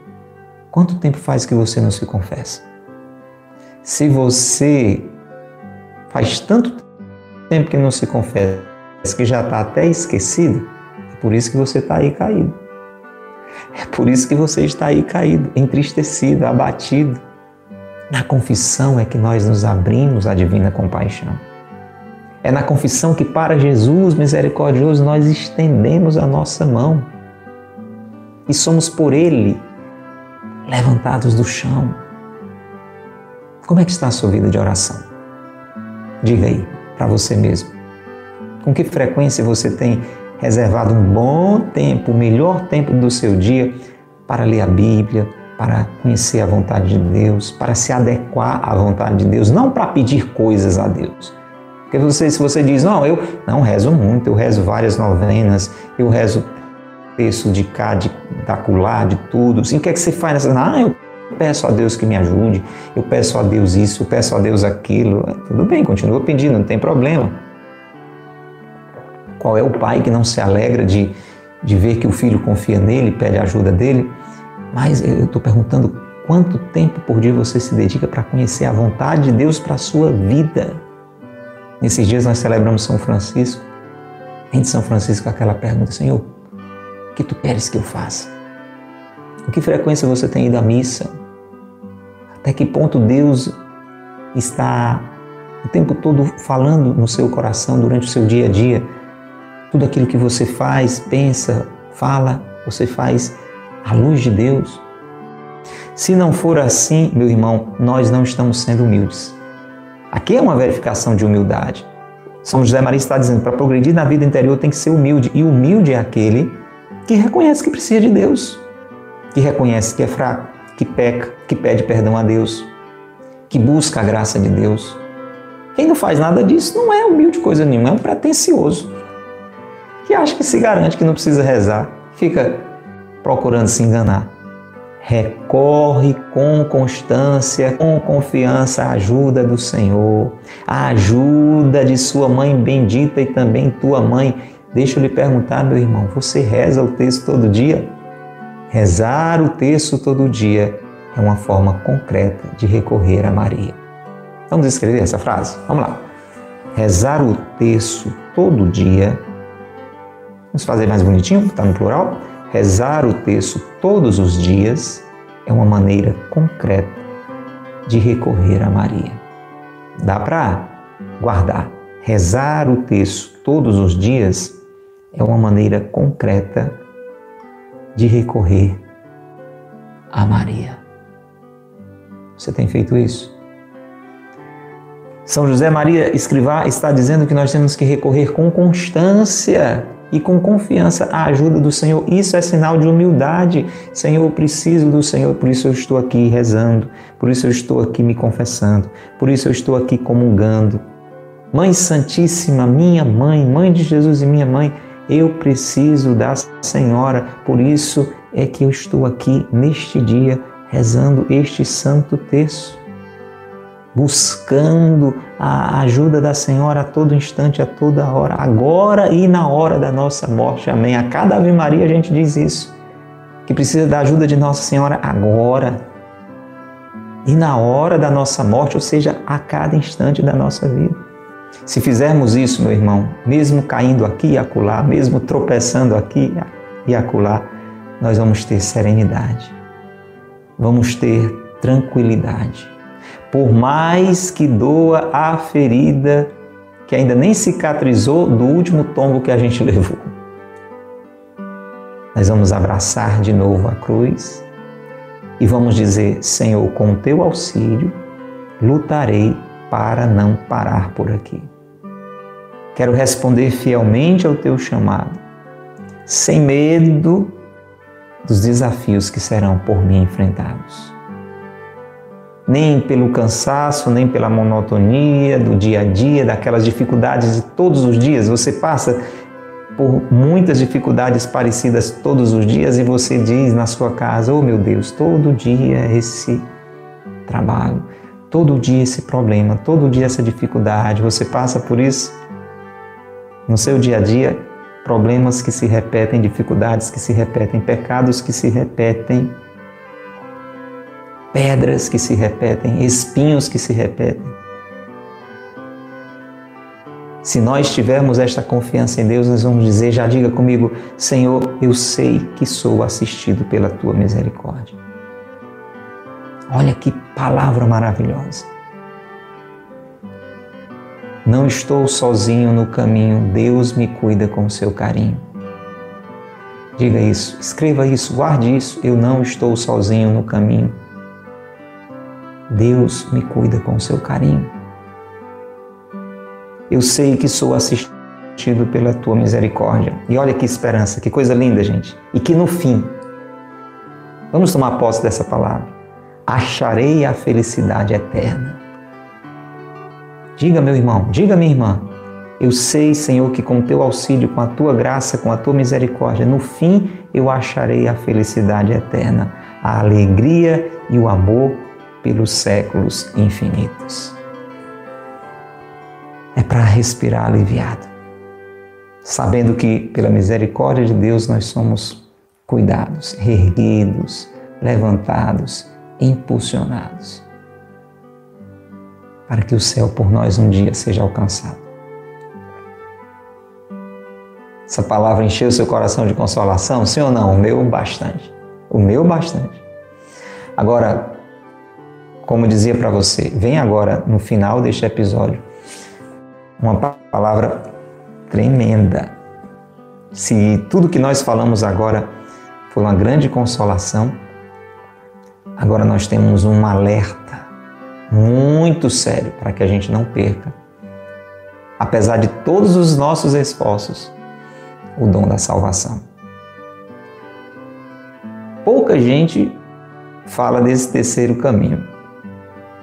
Quanto tempo faz que você não se confessa? Se você faz tanto tempo que não se confessa, que já está até esquecido, por isso que você está aí caído. É por isso que você está aí caído, entristecido, abatido. Na confissão é que nós nos abrimos à divina compaixão. É na confissão que, para Jesus misericordioso, nós estendemos a nossa mão e somos por Ele levantados do chão. Como é que está a sua vida de oração? Diga aí para você mesmo. Com que frequência você tem reservado um bom tempo, o melhor tempo do seu dia para ler a Bíblia, para conhecer a vontade de Deus, para se adequar à vontade de Deus, não para pedir coisas a Deus. Porque você, se você diz, não, eu não rezo muito, eu rezo várias novenas, eu rezo texto de cá, de da acolá, de tudo. Assim, o que é que você faz? Ah, eu peço a Deus que me ajude, eu peço a Deus isso, eu peço a Deus aquilo. Tudo bem, continua pedindo, não tem problema. Qual é o pai que não se alegra de, de ver que o filho confia nele, pede ajuda dele? Mas eu estou perguntando quanto tempo por dia você se dedica para conhecer a vontade de Deus para a sua vida. Nesses dias nós celebramos São Francisco. Vem São Francisco aquela pergunta, Senhor, o que tu queres que eu faça? Com que frequência você tem ido à missa? Até que ponto Deus está o tempo todo falando no seu coração durante o seu dia a dia? Tudo aquilo que você faz, pensa, fala, você faz à luz de Deus. Se não for assim, meu irmão, nós não estamos sendo humildes. Aqui é uma verificação de humildade. São José Maria está dizendo, para progredir na vida interior tem que ser humilde. E humilde é aquele que reconhece que precisa de Deus, que reconhece que é fraco, que peca, que pede perdão a Deus, que busca a graça de Deus. Quem não faz nada disso não é humilde coisa nenhuma, é um pretencioso. Que acha que se garante que não precisa rezar, fica procurando se enganar. Recorre com constância, com confiança à ajuda do Senhor, a ajuda de sua mãe bendita e também tua mãe. Deixa eu lhe perguntar, meu irmão, você reza o texto todo dia? Rezar o texto todo dia é uma forma concreta de recorrer a Maria. Vamos escrever essa frase? Vamos lá. Rezar o texto todo dia. Vamos fazer mais bonitinho, está no plural? Rezar o texto todos os dias é uma maneira concreta de recorrer a Maria. Dá para guardar. Rezar o texto todos os dias é uma maneira concreta de recorrer a Maria. Você tem feito isso? São José Maria Escrivá está dizendo que nós temos que recorrer com constância e com confiança à ajuda do Senhor. Isso é sinal de humildade. Senhor, eu preciso do Senhor, por isso eu estou aqui rezando, por isso eu estou aqui me confessando, por isso eu estou aqui comungando. Mãe Santíssima, minha mãe, mãe de Jesus e minha mãe, eu preciso da Senhora, por isso é que eu estou aqui neste dia rezando este santo texto buscando a ajuda da Senhora a todo instante, a toda hora, agora e na hora da nossa morte. Amém. A cada Ave Maria a gente diz isso, que precisa da ajuda de Nossa Senhora agora e na hora da nossa morte, ou seja, a cada instante da nossa vida. Se fizermos isso, meu irmão, mesmo caindo aqui e acolá, mesmo tropeçando aqui e acolá, nós vamos ter serenidade, vamos ter tranquilidade por mais que doa a ferida que ainda nem cicatrizou do último tombo que a gente levou. Nós vamos abraçar de novo a cruz e vamos dizer: Senhor, com teu auxílio, lutarei para não parar por aqui. Quero responder fielmente ao teu chamado, sem medo dos desafios que serão por mim enfrentados nem pelo cansaço, nem pela monotonia do dia a dia, daquelas dificuldades de todos os dias. Você passa por muitas dificuldades parecidas todos os dias e você diz na sua casa: Oh meu Deus, todo dia esse trabalho, todo dia esse problema, todo dia essa dificuldade. Você passa por isso no seu dia a dia, problemas que se repetem, dificuldades que se repetem, pecados que se repetem pedras que se repetem, espinhos que se repetem. Se nós tivermos esta confiança em Deus, nós vamos dizer, já diga comigo, Senhor, eu sei que sou assistido pela tua misericórdia. Olha que palavra maravilhosa. Não estou sozinho no caminho, Deus me cuida com seu carinho. Diga isso, escreva isso, guarde isso. Eu não estou sozinho no caminho. Deus me cuida com seu carinho. Eu sei que sou assistido pela tua misericórdia. E olha que esperança, que coisa linda, gente. E que no fim, vamos tomar posse dessa palavra, acharei a felicidade eterna. Diga, meu irmão, diga, minha irmã, eu sei, Senhor, que com teu auxílio, com a tua graça, com a tua misericórdia, no fim eu acharei a felicidade eterna, a alegria e o amor pelos séculos infinitos. É para respirar aliviado, sabendo que pela misericórdia de Deus nós somos cuidados, erguidos, levantados, impulsionados, para que o céu por nós um dia seja alcançado. Essa palavra encheu seu coração de consolação? Sim ou não? O meu bastante. O meu bastante. Agora, como dizia para você, vem agora no final deste episódio uma palavra tremenda. Se tudo que nós falamos agora foi uma grande consolação, agora nós temos um alerta muito sério para que a gente não perca, apesar de todos os nossos esforços, o dom da salvação. Pouca gente fala desse terceiro caminho.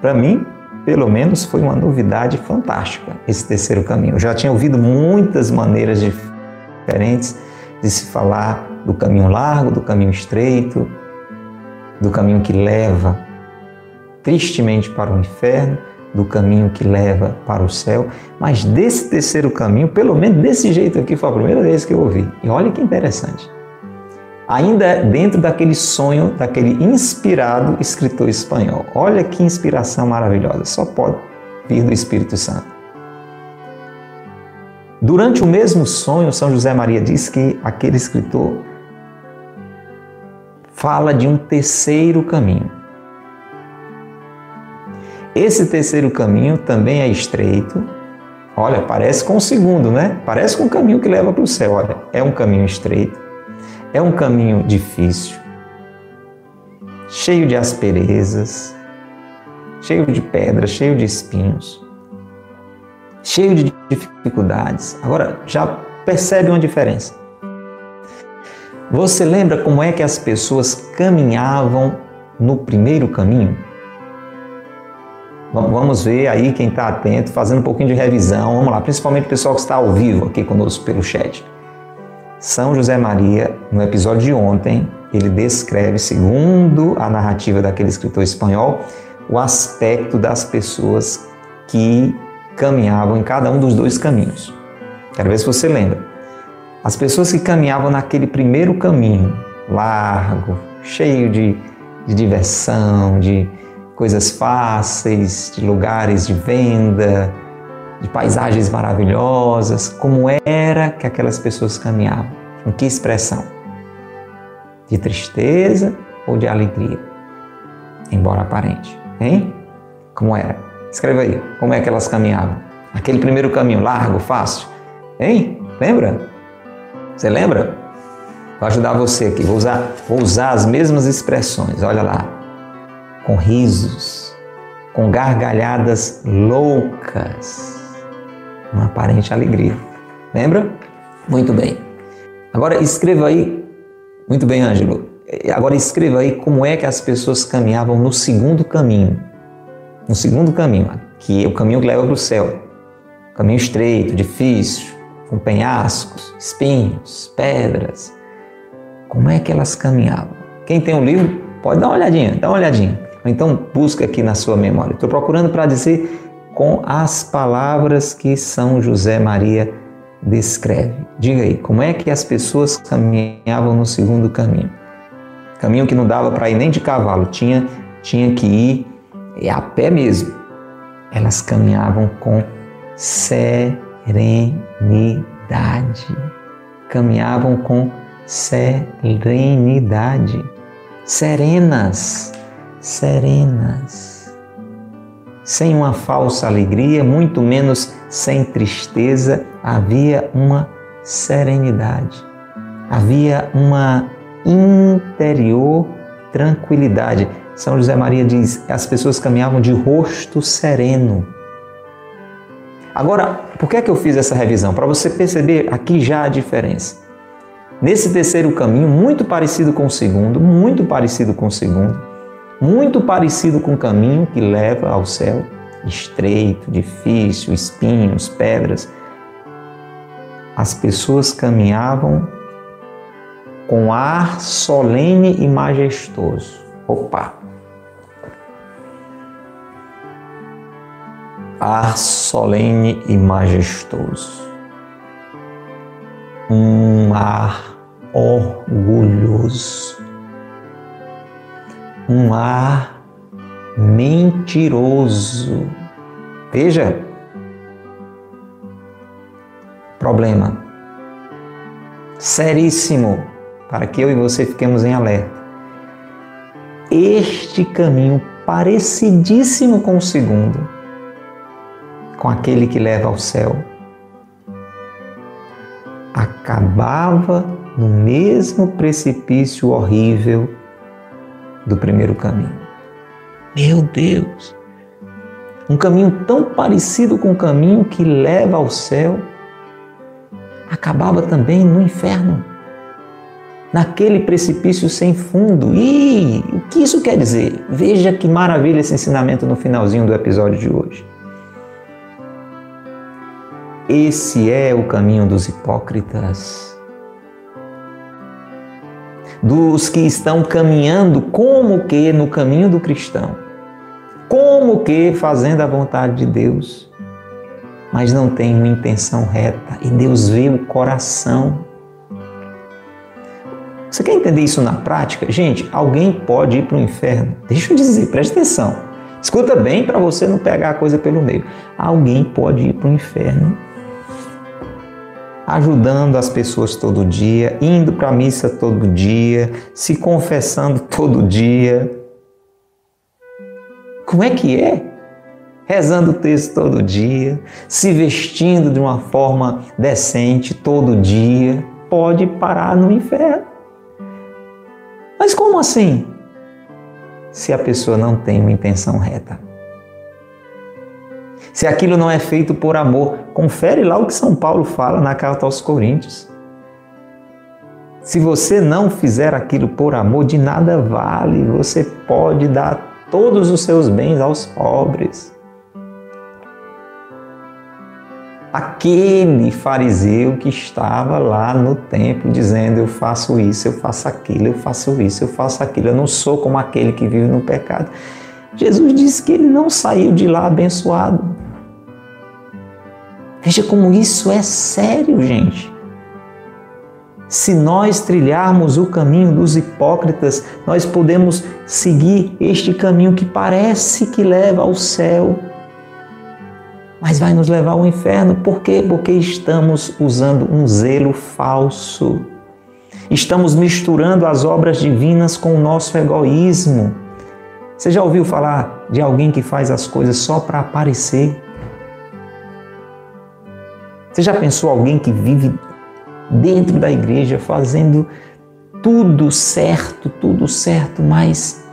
Para mim, pelo menos, foi uma novidade fantástica esse terceiro caminho. Eu já tinha ouvido muitas maneiras diferentes de se falar do caminho largo, do caminho estreito, do caminho que leva tristemente para o inferno, do caminho que leva para o céu, mas desse terceiro caminho, pelo menos desse jeito aqui, foi a primeira vez que eu ouvi. E olha que interessante. Ainda dentro daquele sonho, daquele inspirado escritor espanhol. Olha que inspiração maravilhosa, só pode vir do Espírito Santo. Durante o mesmo sonho, São José Maria diz que aquele escritor fala de um terceiro caminho. Esse terceiro caminho também é estreito. Olha, parece com o segundo, né? Parece com o caminho que leva para o céu. Olha, é um caminho estreito, é um caminho difícil, cheio de asperezas, cheio de pedras, cheio de espinhos, cheio de dificuldades. Agora, já percebe uma diferença. Você lembra como é que as pessoas caminhavam no primeiro caminho? Vamos ver aí quem está atento, fazendo um pouquinho de revisão. Vamos lá, principalmente o pessoal que está ao vivo aqui conosco pelo chat. São José Maria, no episódio de ontem, ele descreve, segundo a narrativa daquele escritor espanhol, o aspecto das pessoas que caminhavam em cada um dos dois caminhos. Quero ver se você lembra. As pessoas que caminhavam naquele primeiro caminho, largo, cheio de, de diversão, de, coisas fáceis, de lugares de venda, de paisagens maravilhosas, como era que aquelas pessoas caminhavam? Com que expressão? De tristeza ou de alegria? Embora aparente, hein? Como era? Escreva aí, como é que elas caminhavam? Aquele primeiro caminho, largo, fácil, hein? Lembra? Você lembra? Vou ajudar você aqui, vou usar, vou usar as mesmas expressões, olha lá com risos, com gargalhadas loucas, uma aparente alegria. Lembra? Muito bem. Agora escreva aí, muito bem, Ângelo. Agora escreva aí como é que as pessoas caminhavam no segundo caminho. No segundo caminho, que é o caminho que leva para o céu. Caminho estreito, difícil, com penhascos, espinhos, pedras. Como é que elas caminhavam? Quem tem o um livro, pode dar uma olhadinha, dá uma olhadinha. Então busca aqui na sua memória. Estou procurando para dizer com as palavras que São José Maria descreve. Diga aí, como é que as pessoas caminhavam no segundo caminho? Caminho que não dava para ir nem de cavalo, tinha, tinha que ir a pé mesmo. Elas caminhavam com serenidade. Caminhavam com serenidade. Serenas, serenas. Sem uma falsa alegria, muito menos sem tristeza, havia uma serenidade. Havia uma interior tranquilidade. São José Maria diz: as pessoas caminhavam de rosto sereno. Agora, por que é que eu fiz essa revisão? Para você perceber aqui já a diferença. Nesse terceiro caminho, muito parecido com o segundo, muito parecido com o segundo, muito parecido com o caminho que leva ao céu, estreito, difícil, espinhos, pedras. As pessoas caminhavam com ar solene e majestoso. Opa! Ar solene e majestoso. Um ar orgulhoso. Um ar mentiroso. Veja, problema seríssimo para que eu e você fiquemos em alerta. Este caminho parecidíssimo com o segundo, com aquele que leva ao céu, acabava no mesmo precipício horrível do primeiro caminho. Meu Deus! Um caminho tão parecido com o caminho que leva ao céu, acabava também no inferno naquele precipício sem fundo. E o que isso quer dizer? Veja que maravilha esse ensinamento no finalzinho do episódio de hoje. Esse é o caminho dos hipócritas. Dos que estão caminhando como que no caminho do cristão. Como que fazendo a vontade de Deus. Mas não tem uma intenção reta. E Deus vê o coração. Você quer entender isso na prática? Gente, alguém pode ir para o inferno. Deixa eu dizer, preste atenção. Escuta bem para você não pegar a coisa pelo meio. Alguém pode ir para o inferno ajudando as pessoas todo dia, indo para a missa todo dia, se confessando todo dia. Como é que é? Rezando o texto todo dia, se vestindo de uma forma decente todo dia, pode parar no inferno. Mas como assim? Se a pessoa não tem uma intenção reta. Se aquilo não é feito por amor, confere lá o que São Paulo fala na carta aos Coríntios. Se você não fizer aquilo por amor, de nada vale. Você pode dar todos os seus bens aos pobres. aquele fariseu que estava lá no templo dizendo: Eu faço isso, eu faço aquilo, eu faço isso, eu faço aquilo, eu não sou como aquele que vive no pecado. Jesus disse que ele não saiu de lá abençoado. Veja como isso é sério, gente. Se nós trilharmos o caminho dos hipócritas, nós podemos seguir este caminho que parece que leva ao céu, mas vai nos levar ao inferno. Por quê? Porque estamos usando um zelo falso. Estamos misturando as obras divinas com o nosso egoísmo. Você já ouviu falar de alguém que faz as coisas só para aparecer? Você já pensou alguém que vive dentro da igreja fazendo tudo certo, tudo certo, mas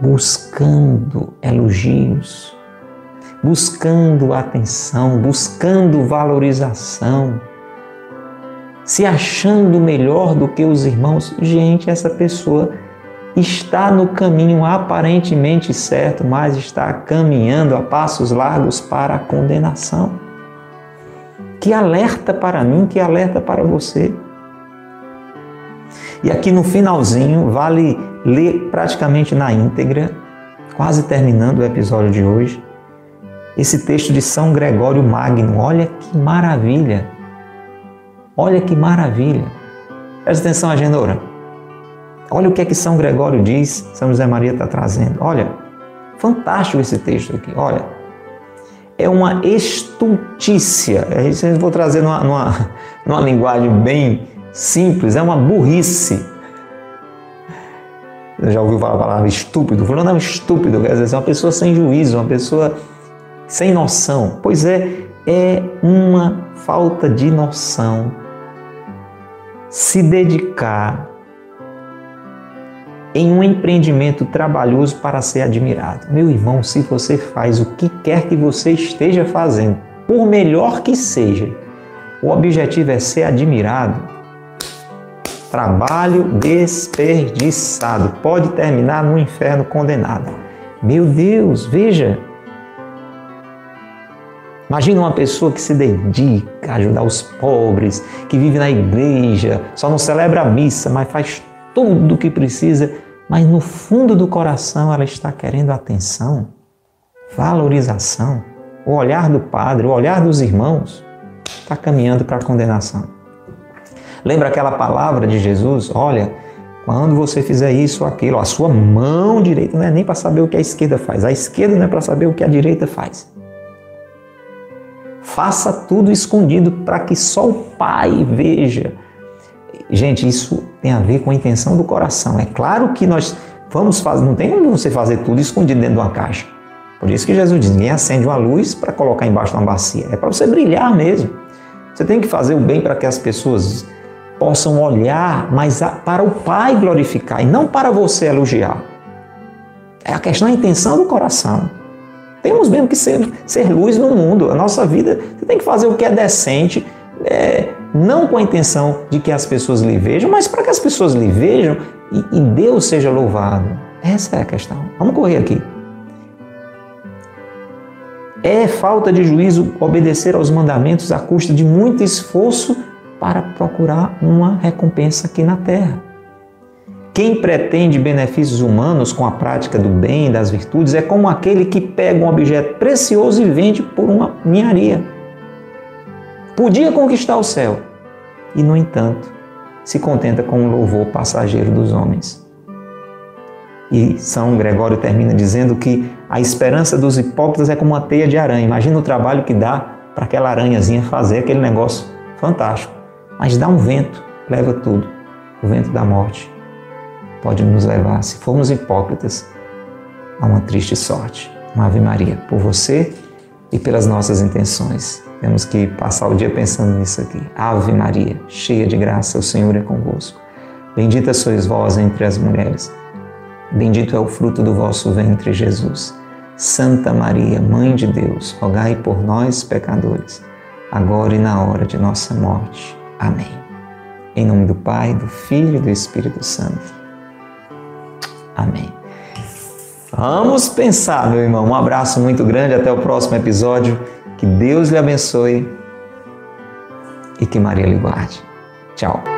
buscando elogios, buscando atenção, buscando valorização, se achando melhor do que os irmãos. Gente, essa pessoa está no caminho aparentemente certo, mas está caminhando a passos largos para a condenação. Que alerta para mim, que alerta para você. E aqui no finalzinho, vale ler praticamente na íntegra, quase terminando o episódio de hoje, esse texto de São Gregório Magno. Olha que maravilha! Olha que maravilha! Presta atenção, Agenora. Olha o que é que São Gregório diz, São José Maria está trazendo. Olha, fantástico esse texto aqui. Olha, é uma estultícia. Eu vou trazer numa, numa, numa linguagem bem simples, é uma burrice. Você já ouviu falar a palavra estúpido? Falando, não, estúpido, quer dizer, é uma pessoa sem juízo, uma pessoa sem noção. Pois é, é uma falta de noção se dedicar em um empreendimento trabalhoso para ser admirado. Meu irmão, se você faz o que quer que você esteja fazendo, por melhor que seja, o objetivo é ser admirado. Trabalho desperdiçado pode terminar no inferno condenado. Meu Deus, veja. Imagina uma pessoa que se dedica a ajudar os pobres, que vive na igreja, só não celebra a missa, mas faz tudo o que precisa mas no fundo do coração ela está querendo atenção, valorização. O olhar do padre, o olhar dos irmãos está caminhando para a condenação. Lembra aquela palavra de Jesus? Olha, quando você fizer isso ou aquilo, a sua mão direita não é nem para saber o que a esquerda faz, a esquerda não é para saber o que a direita faz. Faça tudo escondido para que só o Pai veja Gente, isso tem a ver com a intenção do coração. É claro que nós vamos fazer, não tem como você fazer tudo escondido dentro de uma caixa. Por isso que Jesus diz: ninguém acende uma luz para colocar embaixo de uma bacia. É para você brilhar mesmo. Você tem que fazer o bem para que as pessoas possam olhar, mas para o Pai glorificar e não para você elogiar. É a questão da intenção do coração. Temos mesmo que ser, ser luz no mundo. A nossa vida, você tem que fazer o que é decente, é, não com a intenção de que as pessoas lhe vejam, mas para que as pessoas lhe vejam e, e Deus seja louvado. Essa é a questão. Vamos correr aqui. É falta de juízo obedecer aos mandamentos à custa de muito esforço para procurar uma recompensa aqui na terra. Quem pretende benefícios humanos com a prática do bem e das virtudes é como aquele que pega um objeto precioso e vende por uma ninharia podia conquistar o céu e, no entanto, se contenta com o louvor passageiro dos homens. E São Gregório termina dizendo que a esperança dos hipócritas é como uma teia de aranha. Imagina o trabalho que dá para aquela aranhazinha fazer aquele negócio fantástico. Mas dá um vento, leva tudo. O vento da morte pode nos levar, se formos hipócritas, a uma triste sorte. Uma Ave Maria por você e pelas nossas intenções. Temos que passar o dia pensando nisso aqui. Ave Maria, cheia de graça, o Senhor é convosco. Bendita sois vós entre as mulheres. Bendito é o fruto do vosso ventre, Jesus. Santa Maria, Mãe de Deus, rogai por nós, pecadores, agora e na hora de nossa morte. Amém. Em nome do Pai, do Filho e do Espírito Santo. Amém. Vamos pensar, meu irmão. Um abraço muito grande. Até o próximo episódio. Que Deus lhe abençoe e que Maria lhe guarde. Tchau.